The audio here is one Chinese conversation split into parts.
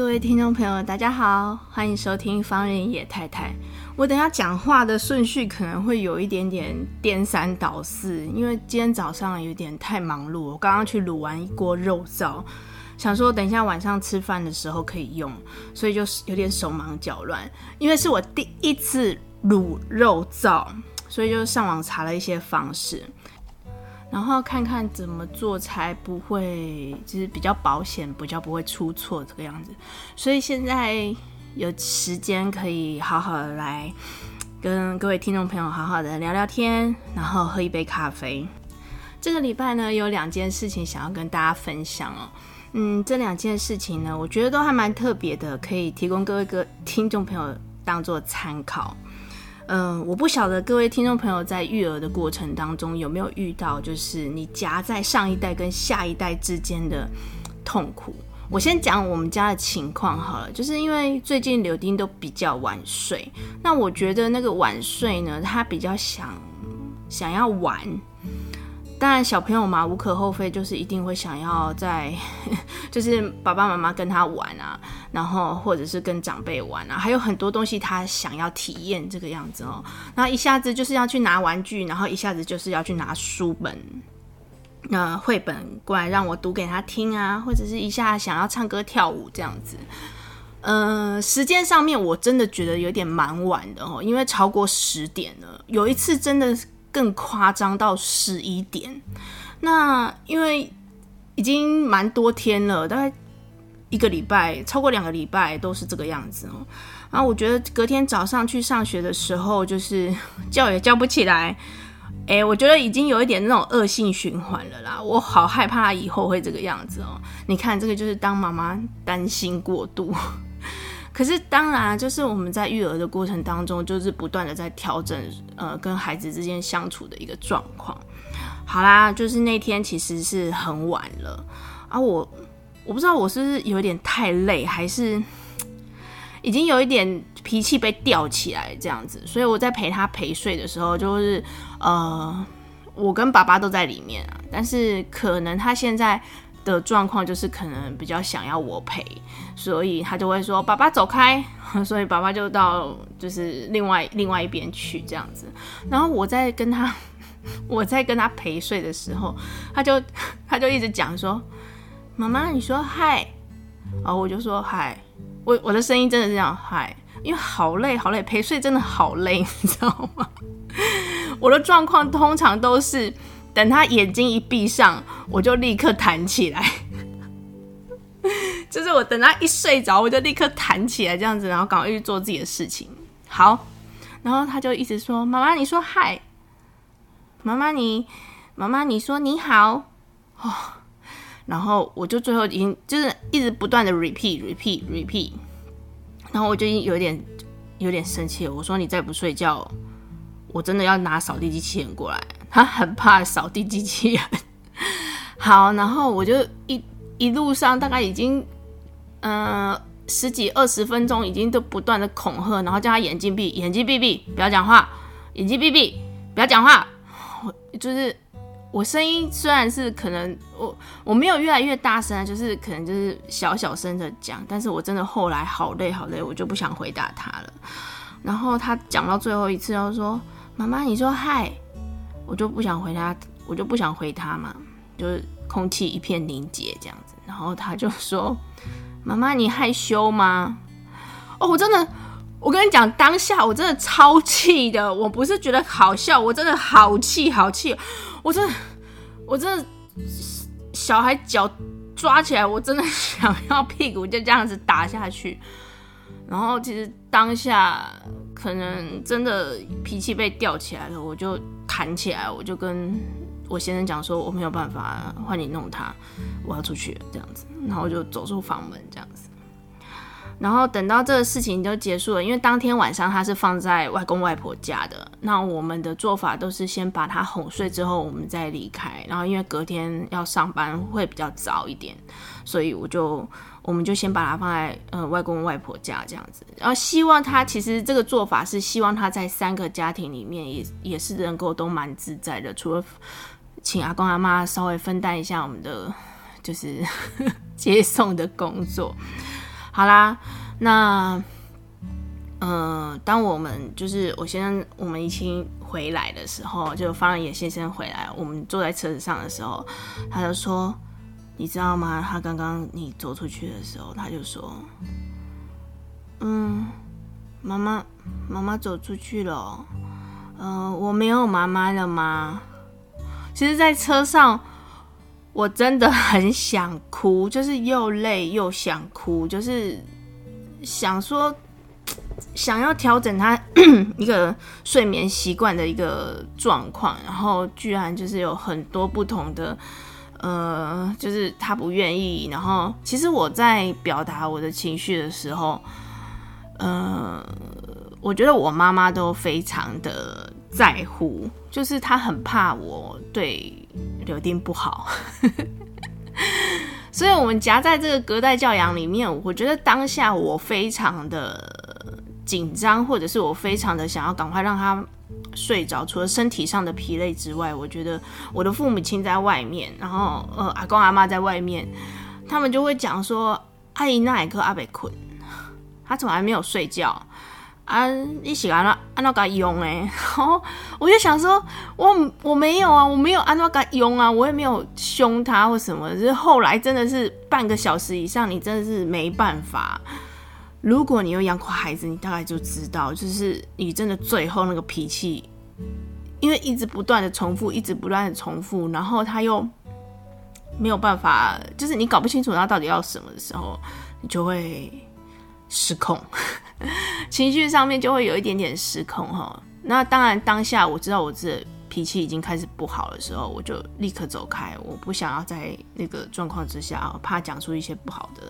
各位听众朋友，大家好，欢迎收听方人野太太。我等下讲话的顺序可能会有一点点颠三倒四，因为今天早上有点太忙碌，我刚刚去卤完一锅肉燥，想说等一下晚上吃饭的时候可以用，所以就是有点手忙脚乱。因为是我第一次卤肉燥，所以就上网查了一些方式。然后看看怎么做才不会，就是比较保险，比较不会出错这个样子。所以现在有时间可以好好的来跟各位听众朋友好好的聊聊天，然后喝一杯咖啡。这个礼拜呢，有两件事情想要跟大家分享哦。嗯，这两件事情呢，我觉得都还蛮特别的，可以提供各位个听众朋友当做参考。嗯，我不晓得各位听众朋友在育儿的过程当中有没有遇到，就是你夹在上一代跟下一代之间的痛苦。我先讲我们家的情况好了，就是因为最近柳丁都比较晚睡，那我觉得那个晚睡呢，他比较想想要玩。当然，小朋友嘛，无可厚非，就是一定会想要在，就是爸爸妈妈跟他玩啊，然后或者是跟长辈玩啊，还有很多东西他想要体验这个样子哦。然后一下子就是要去拿玩具，然后一下子就是要去拿书本，那绘本过来让我读给他听啊，或者是一下想要唱歌跳舞这样子。呃，时间上面我真的觉得有点蛮晚的哦，因为超过十点了。有一次真的。更夸张到十一点，那因为已经蛮多天了，大概一个礼拜，超过两个礼拜都是这个样子哦。然后我觉得隔天早上去上学的时候，就是 叫也叫不起来，哎，我觉得已经有一点那种恶性循环了啦。我好害怕以后会这个样子哦。你看，这个就是当妈妈担心过度。可是当然，就是我们在育儿的过程当中，就是不断的在调整，呃，跟孩子之间相处的一个状况。好啦，就是那天其实是很晚了啊，我我不知道我是不是有点太累，还是已经有一点脾气被吊起来这样子，所以我在陪他陪睡的时候，就是呃，我跟爸爸都在里面啊，但是可能他现在。的状况就是可能比较想要我陪，所以他就会说：“爸爸走开。”所以爸爸就到就是另外另外一边去这样子。然后我在跟他 我在跟他陪睡的时候，他就 他就一直讲说：“妈妈，你说嗨。”然后我就说：“嗨。”我我的声音真的是这样嗨，因为好累好累，陪睡真的好累，你知道吗？我的状况通常都是。等他眼睛一闭上，我就立刻弹起来。就是我等他一睡着，我就立刻弹起来，这样子，然后赶快去做自己的事情。好，然后他就一直说：“妈妈，你说嗨。”“妈妈，你妈妈，你说你好。”哦，然后我就最后已经就是一直不断的 repeat repeat repeat，然后我就已经有点有点生气了。我说：“你再不睡觉，我真的要拿扫地机器人过来。”他很怕扫地机器人。好，然后我就一一路上大概已经，嗯、十几二十分钟，已经都不断的恐吓，然后叫他眼睛闭，眼睛闭闭，不要讲话，眼睛闭闭，不要讲话。就是我声音虽然是可能我我没有越来越大声，就是可能就是小小声的讲，但是我真的后来好累好累，我就不想回答他了。然后他讲到最后一次，他说：“妈妈，你说嗨。”我就不想回他，我就不想回他嘛，就是空气一片凝结这样子。然后他就说：“妈妈，你害羞吗？”哦，我真的，我跟你讲，当下我真的超气的。我不是觉得好笑，我真的好气，好气。我真的，我真的，小孩脚抓起来，我真的 想要屁股就这样子打下去。然后其实当下可能真的脾气被吊起来了，我就。弹起来，我就跟我先生讲说，我没有办法换你弄他，我要出去这样子，然后就走出房门这样子。然后等到这个事情就结束了，因为当天晚上他是放在外公外婆家的。那我们的做法都是先把他哄睡之后，我们再离开。然后因为隔天要上班会比较早一点，所以我就我们就先把他放在呃外公外婆家这样子。然后希望他其实这个做法是希望他在三个家庭里面也也是能够都蛮自在的，除了请阿公阿妈稍微分担一下我们的就是 接送的工作。好啦，那，呃，当我们就是我先，我们一起回来的时候，就方仁野先生回来，我们坐在车子上的时候，他就说：“你知道吗？他刚刚你走出去的时候，他就说，嗯，妈妈，妈妈走出去了，嗯、我没有妈妈了吗？其实，在车上。”我真的很想哭，就是又累又想哭，就是想说想要调整他 一个睡眠习惯的一个状况，然后居然就是有很多不同的，呃，就是他不愿意。然后其实我在表达我的情绪的时候，呃，我觉得我妈妈都非常的在乎，就是她很怕我对。柳丁不好，所以我们夹在这个隔代教养里面。我觉得当下我非常的紧张，或者是我非常的想要赶快让他睡着。除了身体上的疲累之外，我觉得我的父母亲在外面，然后呃阿公阿妈在外面，他们就会讲说：“阿姨那一刻阿北困，他怎么还没有睡觉。”啊，你喜欢按按那个用哎，然后我就想说，我我没有啊，我没有按那个用啊，我也没有凶他或什么。就是后来真的是半个小时以上，你真的是没办法。如果你有养过孩子，你大概就知道，就是你真的最后那个脾气，因为一直不断的重复，一直不断的重复，然后他又没有办法，就是你搞不清楚他到底要什么的时候，你就会失控。情绪上面就会有一点点失控哈。那当然，当下我知道我自己脾气已经开始不好的时候，我就立刻走开。我不想要在那个状况之下，怕讲出一些不好的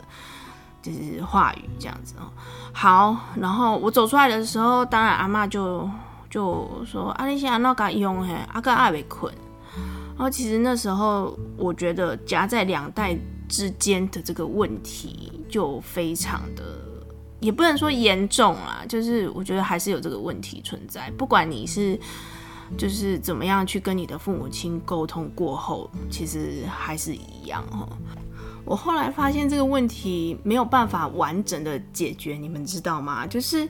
就是话语这样子哦。好，然后我走出来的时候，当然阿嬷就就说：“啊，你现在那个用嘿，阿哥阿未困。”然后其实那时候我觉得夹在两代之间的这个问题就非常的。也不能说严重啦，就是我觉得还是有这个问题存在。不管你是就是怎么样去跟你的父母亲沟通过后，其实还是一样哦。我后来发现这个问题没有办法完整的解决，你们知道吗？就是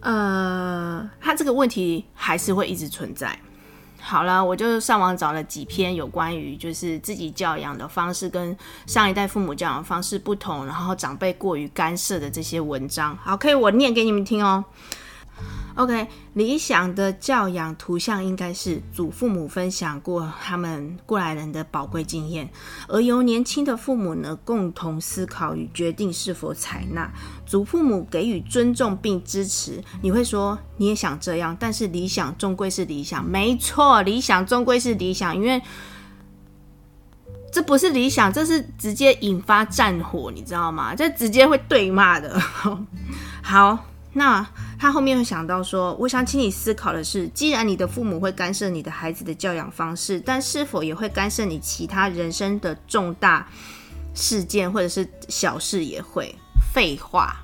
呃，他这个问题还是会一直存在。好了，我就上网找了几篇有关于就是自己教养的方式跟上一代父母教养方式不同，然后长辈过于干涉的这些文章。好，可以我念给你们听哦。OK，理想的教养图像应该是祖父母分享过他们过来人的宝贵经验，而由年轻的父母呢共同思考与决定是否采纳。祖父母给予尊重并支持。你会说你也想这样，但是理想终归是理想。没错，理想终归是理想，因为这不是理想，这是直接引发战火，你知道吗？这直接会对骂的。好。那他后面会想到说，我想请你思考的是，既然你的父母会干涉你的孩子的教养方式，但是否也会干涉你其他人生的重大事件或者是小事也会？废话，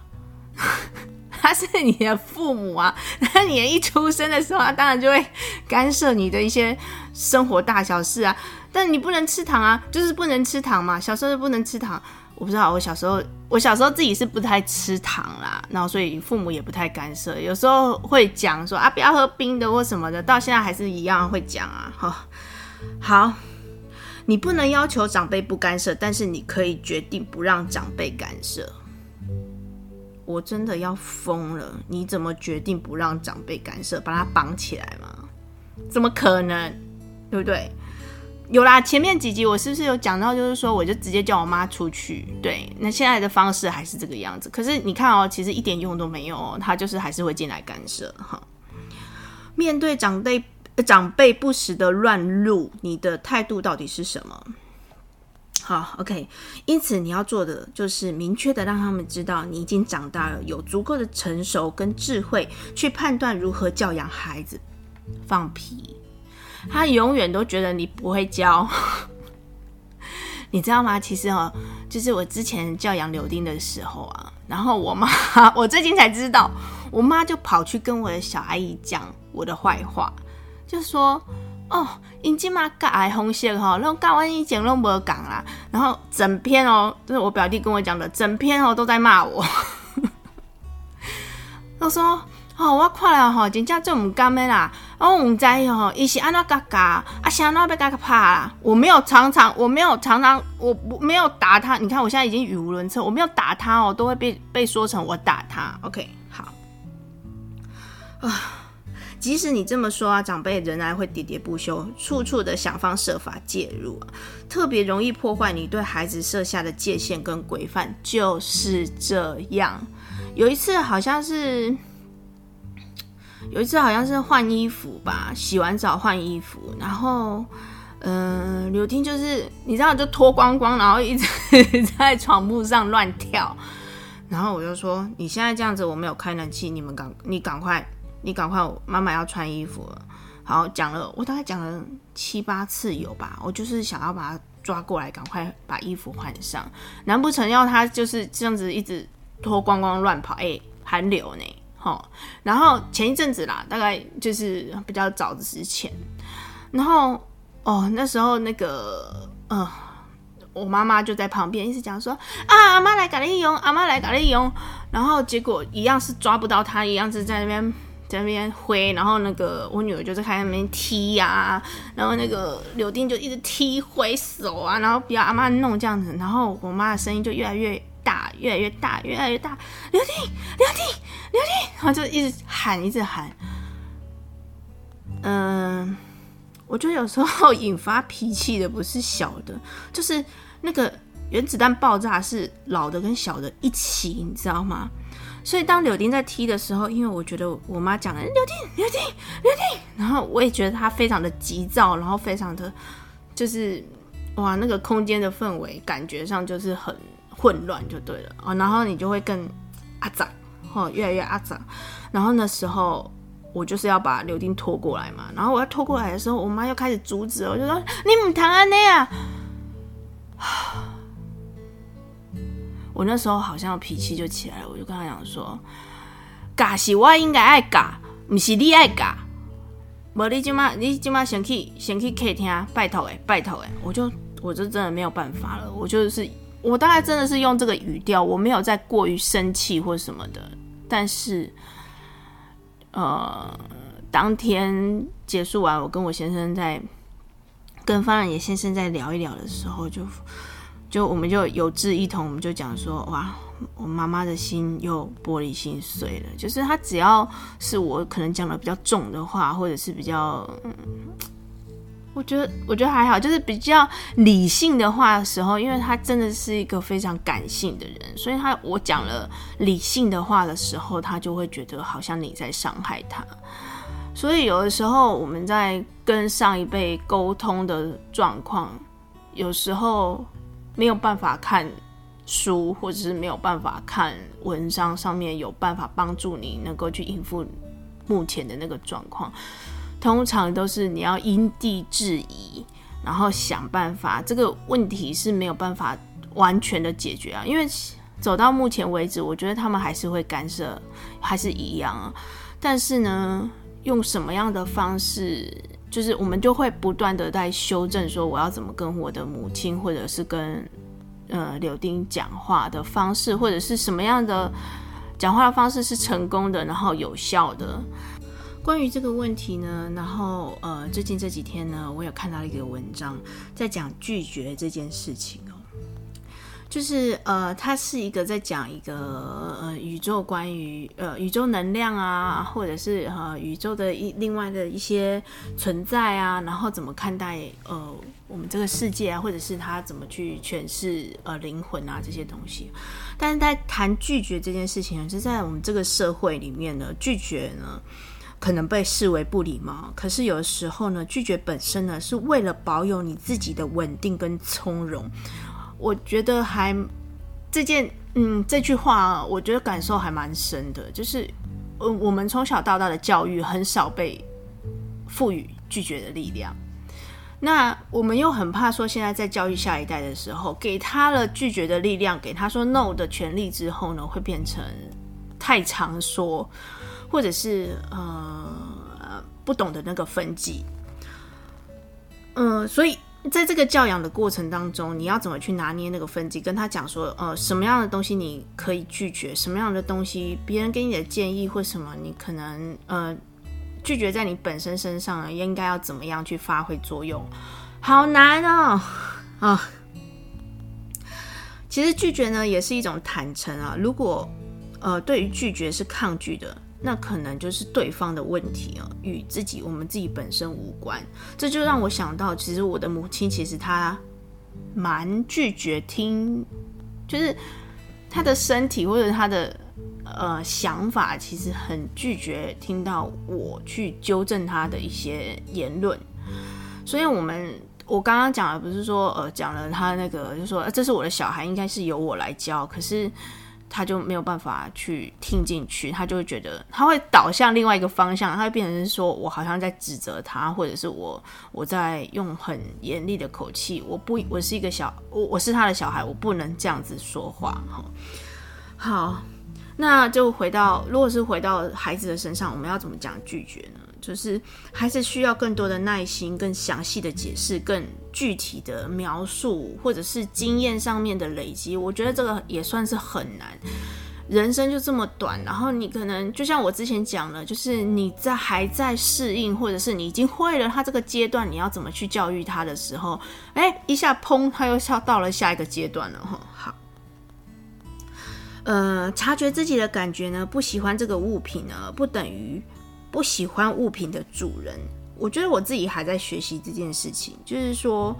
他是你的父母啊，那你一出生的时候，他当然就会干涉你的一些生活大小事啊。但你不能吃糖啊，就是不能吃糖嘛，小时候就不能吃糖。我不知道，我小时候，我小时候自己是不太吃糖啦，然后所以父母也不太干涉，有时候会讲说啊，不要喝冰的或什么的，到现在还是一样会讲啊。好，好，你不能要求长辈不干涉，但是你可以决定不让长辈干涉。我真的要疯了，你怎么决定不让长辈干涉？把他绑起来吗？怎么可能？对不对？有啦，前面几集我是不是有讲到，就是说我就直接叫我妈出去。对，那现在的方式还是这个样子。可是你看哦，其实一点用都没有哦，他就是还是会进来干涉哈。面对长辈长辈不时的乱入，你的态度到底是什么？好，OK。因此你要做的就是明确的让他们知道你已经长大了，有足够的成熟跟智慧去判断如何教养孩子。放屁，他永远都觉得你不会教。你知道吗？其实哦，就是我之前教养柳丁的时候啊，然后我妈，我最近才知道，我妈就跑去跟我的小阿姨讲我的坏话，就说。哦，因即嘛教的方式吼，拢教完以前拢无讲啦。然后整篇哦，就是我表弟跟我讲的，整篇哦都在骂我。他说：“哦，我看了吼，真正做唔甘的啦。我唔知吼，伊是安怎嘎嘎，啊，啥那要教个怕啦？我没有常常，我没有常常，我不没有打他。你看我现在已经语无伦次，我没有打他哦，都会被被说成我打他。OK，好啊。”即使你这么说啊，长辈仍然会喋喋不休，处处的想方设法介入啊，特别容易破坏你对孩子设下的界限跟规范，就是这样。有一次好像是，有一次好像是换衣服吧，洗完澡换衣服，然后，嗯、呃，柳丁就是你知道就脱光光，然后一直 在床铺上乱跳，然后我就说，你现在这样子，我没有开冷气，你们赶你赶快。你赶快，妈妈要穿衣服了。好，讲了，我大概讲了七八次有吧。我就是想要把他抓过来，赶快把衣服换上。难不成要他就是这样子一直脱光光乱跑？哎、欸，寒流呢？好，然后前一阵子啦，大概就是比较早之前，然后哦，那时候那个呃，我妈妈就在旁边一直讲说啊，阿妈来搞利用，阿妈来搞利用。然后结果一样是抓不到他，一样是在那边。在那边挥，然后那个我女儿就在开那边踢呀、然后那个柳丁就一直踢挥手啊，然后不要阿妈弄这样子，然后我妈的声音就越来越大，越来越大，越来越大，柳丁，柳丁，柳丁，然后就一直喊，一直喊。嗯，我觉得有时候引发脾气的不是小的，就是那个原子弹爆炸是老的跟小的一起，你知道吗？所以当柳丁在踢的时候，因为我觉得我妈讲的柳丁柳丁柳丁，然后我也觉得他非常的急躁，然后非常的就是哇，那个空间的氛围感觉上就是很混乱，就对了哦。然后你就会更阿杂哦，越来越阿杂。然后那时候我就是要把柳丁拖过来嘛，然后我要拖过来的时候，我妈又开始阻止，我就说你唔谈安内啊。我那时候好像脾气就起来了，我就跟他讲说：“嘎是我应该爱嘎，不是你爱嘎。无你今嘛，你今嘛先去先去客厅，拜托诶，拜托诶。”我就我就真的没有办法了，我就是我大概真的是用这个语调，我没有再过于生气或什么的。但是，呃，当天结束完，我跟我先生在跟方仁野先生在聊一聊的时候，就。就我们就有志一同，我们就讲说，哇，我妈妈的心又玻璃心碎了。就是她只要是我可能讲的比较重的话，或者是比较，我觉得我觉得还好，就是比较理性的话的时候，因为他真的是一个非常感性的人，所以他我讲了理性的话的时候，他就会觉得好像你在伤害他。所以有的时候我们在跟上一辈沟通的状况，有时候。没有办法看书，或者是没有办法看文章，上面有办法帮助你能够去应付目前的那个状况。通常都是你要因地制宜，然后想办法。这个问题是没有办法完全的解决啊，因为走到目前为止，我觉得他们还是会干涉，还是一样啊。但是呢，用什么样的方式？就是我们就会不断的在修正，说我要怎么跟我的母亲，或者是跟呃柳丁讲话的方式，或者是什么样的讲话的方式是成功的，然后有效的。关于这个问题呢，然后呃最近这几天呢，我有看到一个文章在讲拒绝这件事情哦。就是呃，它是一个在讲一个呃宇宙关于呃宇宙能量啊，或者是呃宇宙的一另外的一些存在啊，然后怎么看待呃我们这个世界啊，或者是他怎么去诠释呃灵魂啊这些东西。但是在谈拒绝这件事情呢，就在我们这个社会里面呢，拒绝呢可能被视为不礼貌，可是有时候呢，拒绝本身呢是为了保有你自己的稳定跟从容。我觉得还这件，嗯，这句话我觉得感受还蛮深的，就是，呃，我们从小到大的教育很少被赋予拒绝的力量。那我们又很怕说，现在在教育下一代的时候，给他了拒绝的力量，给他说 no 的权利之后呢，会变成太常说，或者是呃不懂得那个分级。嗯、所以在这个教养的过程当中，你要怎么去拿捏那个分级？跟他讲说，呃，什么样的东西你可以拒绝，什么样的东西别人给你的建议或什么，你可能呃。拒绝在你本身身上应该要怎么样去发挥作用？好难哦啊！其实拒绝呢也是一种坦诚啊。如果呃对于拒绝是抗拒的，那可能就是对方的问题啊，与自己我们自己本身无关。这就让我想到，其实我的母亲其实她蛮拒绝听，就是她的身体或者她的。呃，想法其实很拒绝听到我去纠正他的一些言论，所以我们我刚刚讲的不是说呃讲了他那个就说，这是我的小孩，应该是由我来教，可是他就没有办法去听进去，他就会觉得他会导向另外一个方向，他会变成是说我好像在指责他，或者是我我在用很严厉的口气，我不我是一个小我我是他的小孩，我不能这样子说话哈，好。那就回到，如果是回到孩子的身上，我们要怎么讲拒绝呢？就是还是需要更多的耐心、更详细的解释、更具体的描述，或者是经验上面的累积。我觉得这个也算是很难。人生就这么短，然后你可能就像我之前讲了，就是你在还在适应，或者是你已经会了他这个阶段，你要怎么去教育他的时候，哎，一下砰，他又要到了下一个阶段了哈。好。呃，察觉自己的感觉呢，不喜欢这个物品呢，不等于不喜欢物品的主人。我觉得我自己还在学习这件事情，就是说，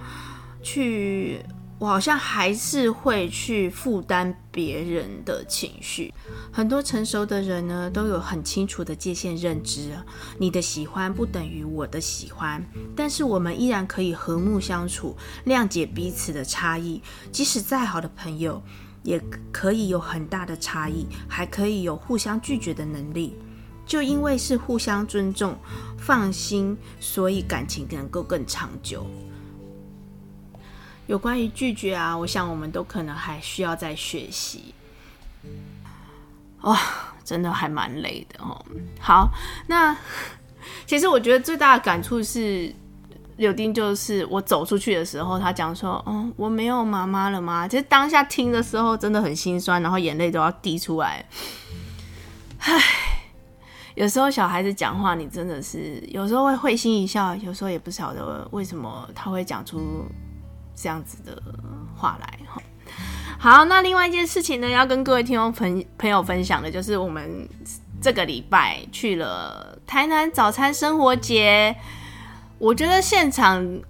去，我好像还是会去负担别人的情绪。很多成熟的人呢，都有很清楚的界限认知，你的喜欢不等于我的喜欢，但是我们依然可以和睦相处，谅解彼此的差异，即使再好的朋友。也可以有很大的差异，还可以有互相拒绝的能力。就因为是互相尊重、放心，所以感情能够更长久。有关于拒绝啊，我想我们都可能还需要再学习。哇，真的还蛮累的哦。好，那 其实我觉得最大的感触是。柳丁就是我走出去的时候，他讲说：“哦，我没有妈妈了吗？”其实当下听的时候真的很心酸，然后眼泪都要滴出来。唉，有时候小孩子讲话，你真的是有时候会会心一笑，有时候也不晓得为什么他会讲出这样子的话来。好，那另外一件事情呢，要跟各位听众朋朋友分享的，就是我们这个礼拜去了台南早餐生活节。我觉得现场，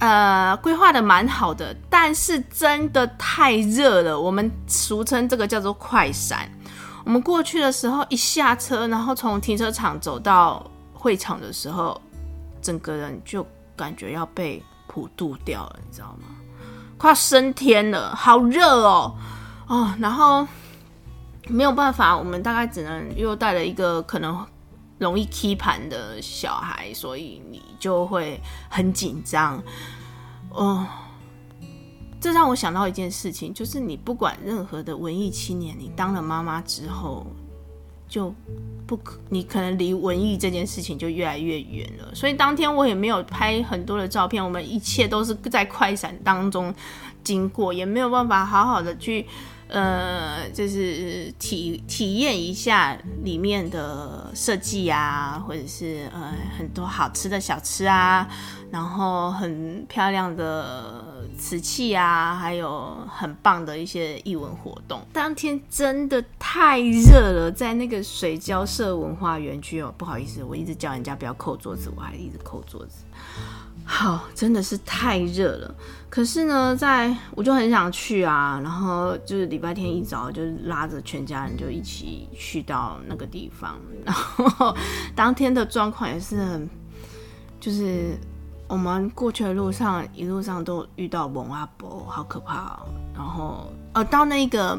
呃，规划的蛮好的，但是真的太热了。我们俗称这个叫做快闪。我们过去的时候，一下车，然后从停车场走到会场的时候，整个人就感觉要被普渡掉了，你知道吗？快升天了，好热哦，哦，然后没有办法，我们大概只能又带了一个可能。容易踢盘的小孩，所以你就会很紧张。哦，这让我想到一件事情，就是你不管任何的文艺青年，你当了妈妈之后，就不可，你可能离文艺这件事情就越来越远了。所以当天我也没有拍很多的照片，我们一切都是在快闪当中经过，也没有办法好好的去。呃，就是体体验一下里面的设计啊，或者是呃很多好吃的小吃啊，然后很漂亮的瓷器啊，还有很棒的一些艺文活动。当天真的太热了，在那个水交社文化园区哦，不好意思，我一直叫人家不要扣桌子，我还一直扣桌子。好，真的是太热了。可是呢，在我就很想去啊，然后就是礼拜天一早就拉着全家人就一起去到那个地方。然后当天的状况也是很，就是我们过去的路上，一路上都遇到蒙阿伯，好可怕哦。然后，呃，到那个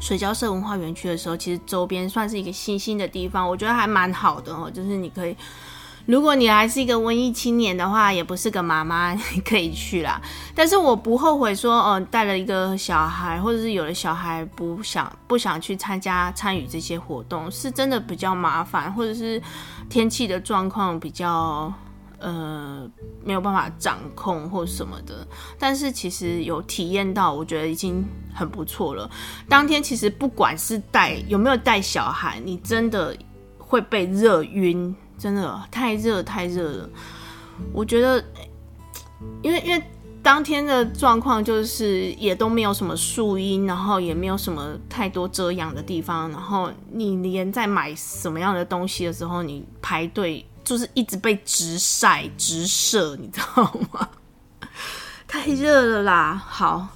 水交社文化园区的时候，其实周边算是一个新兴的地方，我觉得还蛮好的哦。就是你可以，如果你还是一个文艺青年的话，也不是个妈妈，你 可以去啦。但是我不后悔说，哦、呃，带了一个小孩，或者是有的小孩不想不想去参加参与这些活动，是真的比较麻烦，或者是天气的状况比较。呃，没有办法掌控或什么的，但是其实有体验到，我觉得已经很不错了。当天其实不管是带有没有带小孩，你真的会被热晕，真的太热太热了。我觉得，因为因为当天的状况就是也都没有什么树荫，然后也没有什么太多遮阳的地方，然后你连在买什么样的东西的时候，你排队。就是一直被直晒直射，你知道吗？太热了啦！好，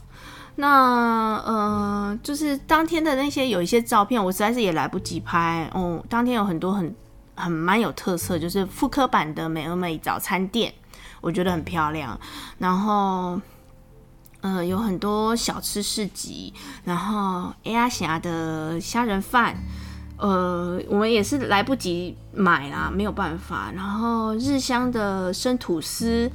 那呃，就是当天的那些有一些照片，我实在是也来不及拍哦。当天有很多很很蛮有特色，就是复刻版的美而美早餐店，我觉得很漂亮。然后呃，有很多小吃市集，然后 A 亚霞的虾仁饭。呃，我们也是来不及买啦，没有办法。然后日香的生吐司，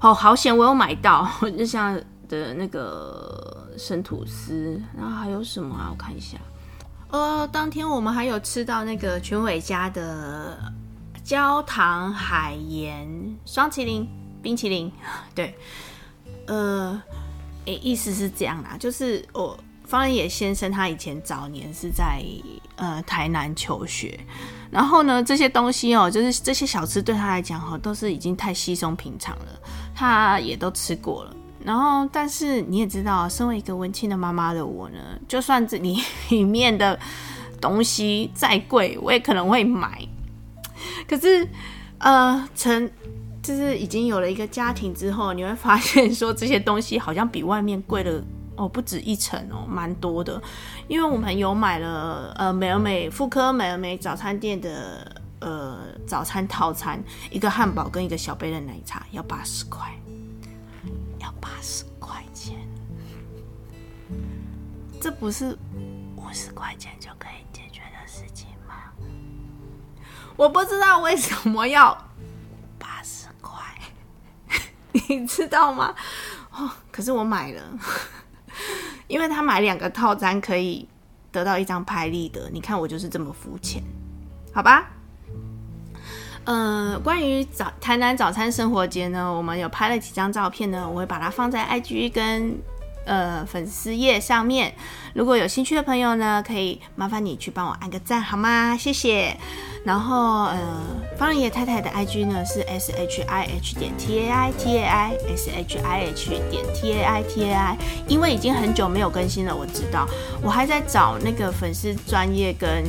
哦，好险我有买到 日香的那个生吐司。然后还有什么啊？我看一下。呃，当天我们还有吃到那个全伟家的焦糖海盐双淇淋冰淇淋。对，呃，诶，意思是这样啦，就是我。方野先生他以前早年是在呃台南求学，然后呢，这些东西哦，就是这些小吃对他来讲哈，都是已经太稀松平常了，他也都吃过了。然后，但是你也知道，身为一个文青的妈妈的我呢，就算这里里面的东西再贵，我也可能会买。可是，呃，成就是已经有了一个家庭之后，你会发现说这些东西好像比外面贵了。哦，不止一层哦，蛮多的，因为我们有买了呃美而美妇科美而美早餐店的呃早餐套餐，一个汉堡跟一个小杯的奶茶要八十块，八十块钱，这不是五十块钱就可以解决的事情吗？我不知道为什么要八十块，你知道吗？哦，可是我买了。因为他买两个套餐可以得到一张拍立得，你看我就是这么肤浅，好吧？呃，关于早台南早餐生活节呢，我们有拍了几张照片呢，我会把它放在 IG 跟呃粉丝页上面。如果有兴趣的朋友呢，可以麻烦你去帮我按个赞好吗？谢谢。然后呃，方仁野太太的 IG 呢是 S H I H 点 T A I T A I S H I H 点 T A I T A I，因为已经很久没有更新了，我知道，我还在找那个粉丝专业跟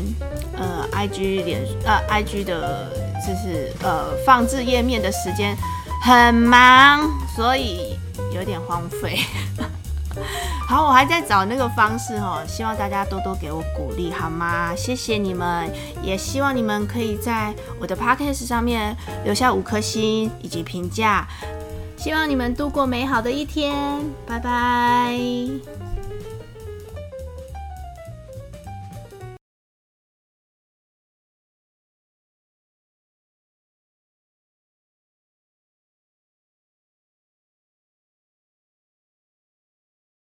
呃 IG 脸呃 IG 的，就是呃放置页面的时间很忙，所以有点荒废。好，我还在找那个方式哦，希望大家多多给我鼓励，好吗？谢谢你们，也希望你们可以在我的 podcast 上面留下五颗星以及评价，希望你们度过美好的一天，拜拜。